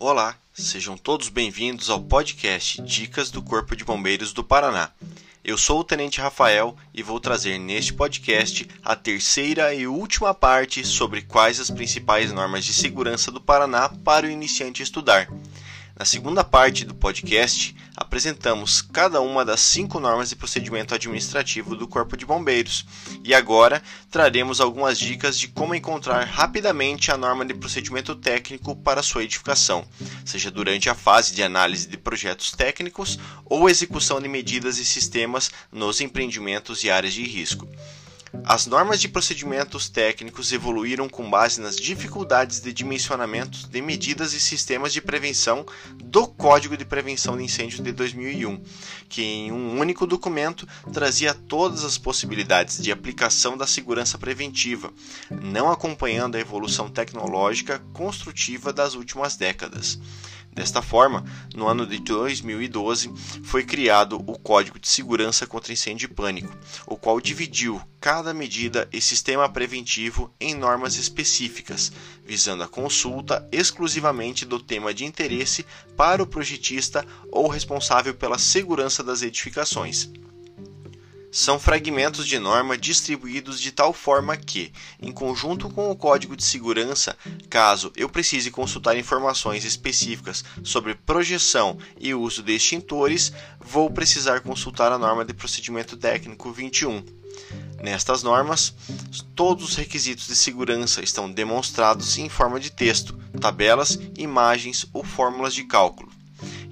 Olá, sejam todos bem-vindos ao podcast Dicas do Corpo de Bombeiros do Paraná. Eu sou o Tenente Rafael e vou trazer neste podcast a terceira e última parte sobre quais as principais normas de segurança do Paraná para o iniciante estudar. Na segunda parte do podcast, apresentamos cada uma das cinco normas de procedimento administrativo do Corpo de Bombeiros e agora traremos algumas dicas de como encontrar rapidamente a norma de procedimento técnico para sua edificação, seja durante a fase de análise de projetos técnicos ou execução de medidas e sistemas nos empreendimentos e áreas de risco. As normas de procedimentos técnicos evoluíram com base nas dificuldades de dimensionamento de medidas e sistemas de prevenção do Código de Prevenção de Incêndios de 2001, que em um único documento trazia todas as possibilidades de aplicação da segurança preventiva, não acompanhando a evolução tecnológica construtiva das últimas décadas. Desta forma, no ano de 2012 foi criado o Código de Segurança contra Incêndio e Pânico, o qual dividiu cada medida e sistema preventivo em normas específicas, visando a consulta exclusivamente do tema de interesse para o projetista ou responsável pela segurança das edificações são fragmentos de norma distribuídos de tal forma que, em conjunto com o código de segurança, caso eu precise consultar informações específicas sobre projeção e uso de extintores, vou precisar consultar a norma de procedimento técnico 21. Nestas normas, todos os requisitos de segurança estão demonstrados em forma de texto, tabelas, imagens ou fórmulas de cálculo.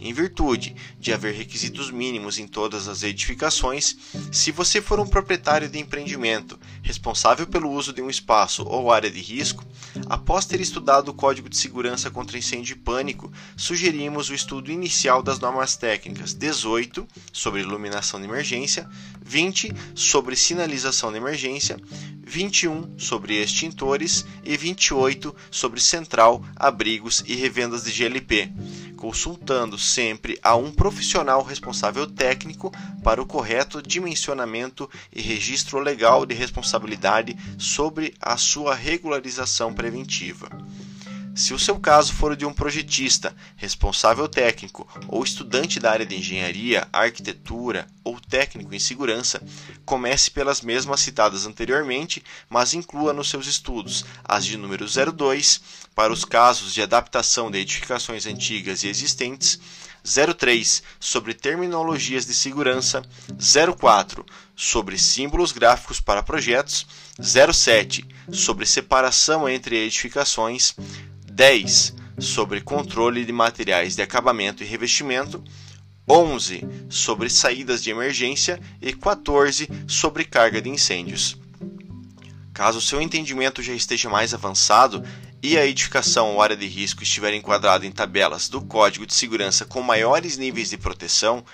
Em virtude de haver requisitos mínimos em todas as edificações, se você for um proprietário de empreendimento responsável pelo uso de um espaço ou área de risco, após ter estudado o Código de Segurança contra Incêndio e Pânico, sugerimos o estudo inicial das normas técnicas 18 sobre iluminação de emergência, 20 sobre sinalização de emergência, 21 sobre extintores e 28 sobre central, abrigos e revendas de GLP consultando sempre a um profissional responsável técnico para o correto dimensionamento e registro legal de responsabilidade sobre a sua regularização preventiva. Se o seu caso for o de um projetista, responsável técnico ou estudante da área de engenharia, arquitetura ou técnico em segurança, comece pelas mesmas citadas anteriormente, mas inclua nos seus estudos as de número 02 para os casos de adaptação de edificações antigas e existentes, 03 sobre terminologias de segurança, 04 sobre símbolos gráficos para projetos, 07 sobre separação entre edificações, 10 sobre controle de materiais de acabamento e revestimento, 11 sobre saídas de emergência e 14 sobre carga de incêndios. Caso seu entendimento já esteja mais avançado e a edificação ou área de risco estiver enquadrada em tabelas do Código de Segurança com maiores níveis de proteção,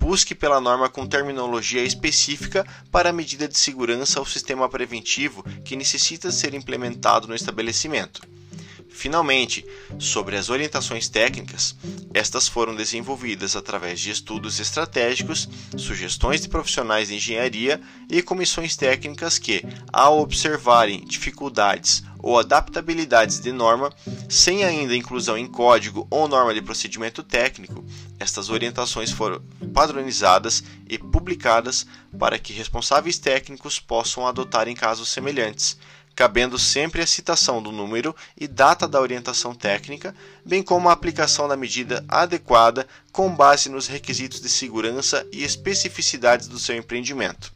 busque pela norma com terminologia específica para a medida de segurança ou sistema preventivo que necessita ser implementado no estabelecimento. Finalmente, sobre as orientações técnicas, estas foram desenvolvidas através de estudos estratégicos, sugestões de profissionais de engenharia e comissões técnicas que, ao observarem dificuldades ou adaptabilidades de norma, sem ainda inclusão em código ou norma de procedimento técnico, estas orientações foram padronizadas e publicadas para que responsáveis técnicos possam adotar em casos semelhantes cabendo sempre a citação do número e data da orientação técnica, bem como a aplicação da medida adequada com base nos requisitos de segurança e especificidades do seu empreendimento.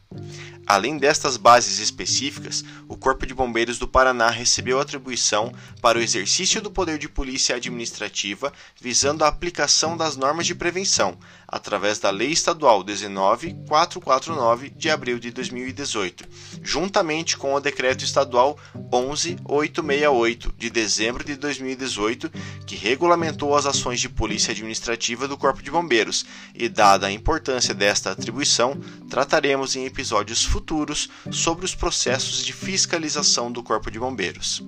Além destas bases específicas, o Corpo de Bombeiros do Paraná recebeu atribuição para o exercício do poder de polícia administrativa visando a aplicação das normas de prevenção, através da Lei Estadual 19449 de abril de 2018, juntamente com o Decreto Estadual 11868 de dezembro de 2018, que regulamentou as ações de polícia administrativa do Corpo de Bombeiros, e dada a importância desta atribuição, trataremos em episódios futuros sobre os processos de fiscalização do Corpo de Bombeiros.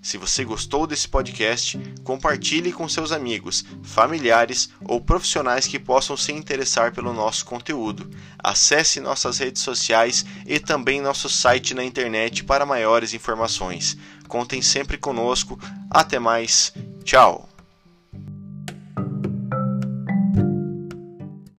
Se você gostou desse podcast, compartilhe com seus amigos, familiares ou profissionais que possam se interessar pelo nosso conteúdo. Acesse nossas redes sociais e também nosso site na internet para maiores informações. Contem sempre conosco. Até mais. Tchau.